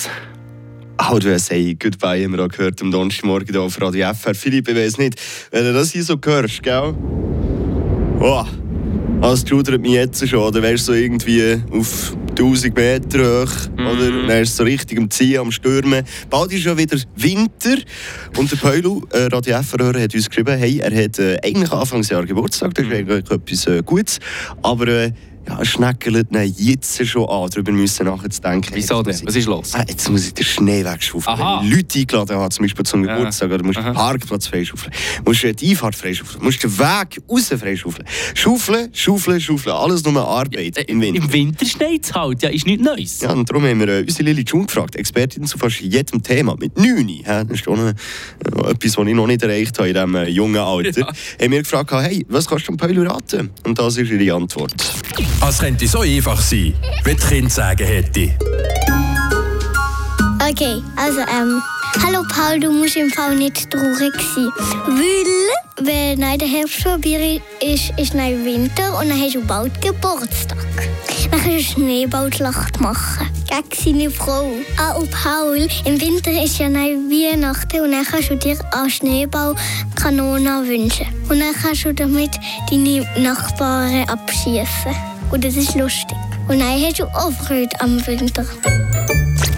Goodbyes. How do I say Goodbye haben wir auch gehört am Donnerstagmorgen hier auf Radio FR. Philipp, ich weiss nicht, wenn du das hier so hörst, gell? Oh, das schudert mich jetzt schon, oder wärst du so irgendwie auf 1000 Meter hoch, mm. oder? Ist so richtig am Ziehen, am Stürmen. Bald ist schon wieder Winter. Und der Peulo, äh, Radio FR-Hörer, hat uns geschrieben, hey, er hat äh, eigentlich Anfangsjahr Geburtstag, das ist eigentlich etwas äh, Gutes. Aber äh, ja, schneckelt jetzt schon an, darüber müssen nachzudenken. Wieso denn? Was ist los? Ah, jetzt muss ich den Schnee wegschaufeln. Wenn ich Leute eingeladen habe, zum Beispiel zum Geburtstag, oder musst du den Parkplatz freischaufeln, musst du die Einfahrt freischaufeln, musst den Weg raus freischaufeln. Schaufeln, schaufeln, schaufeln, alles nur Arbeit ja, im Winter. Im Winter schneit es halt, ja, ist nichts Neues. Ja, und darum haben wir äh, unsere Lili June gefragt, Expertin zu fast jedem Thema, mit 9. Ja, das ist schon äh, etwas, was ich noch nicht erreicht habe in diesem äh, jungen Alter. Ja. Haben wir gefragt, hey, was kannst du dem Peulo raten? Und das ist ihre Antwort. Es könnte so einfach sein, wie die Kind sagen hätte. Okay, also ähm, hallo Paul, du musst im Fall nicht traurig sein, weil wenn der Herbst vorbei ist, ist nein Winter und dann hast du bald Geburtstag. Dann kannst du eine Schneeballschlacht machen gegen seine Frau. Ah, und Paul, im Winter ist ja nein Weihnachten und dann kannst du dir eine Schneeballkanone wünschen. Und dann kannst du damit deine Nachbarn abschießen. Und das ist lustig. Und dann hast du auch Freude am Winter.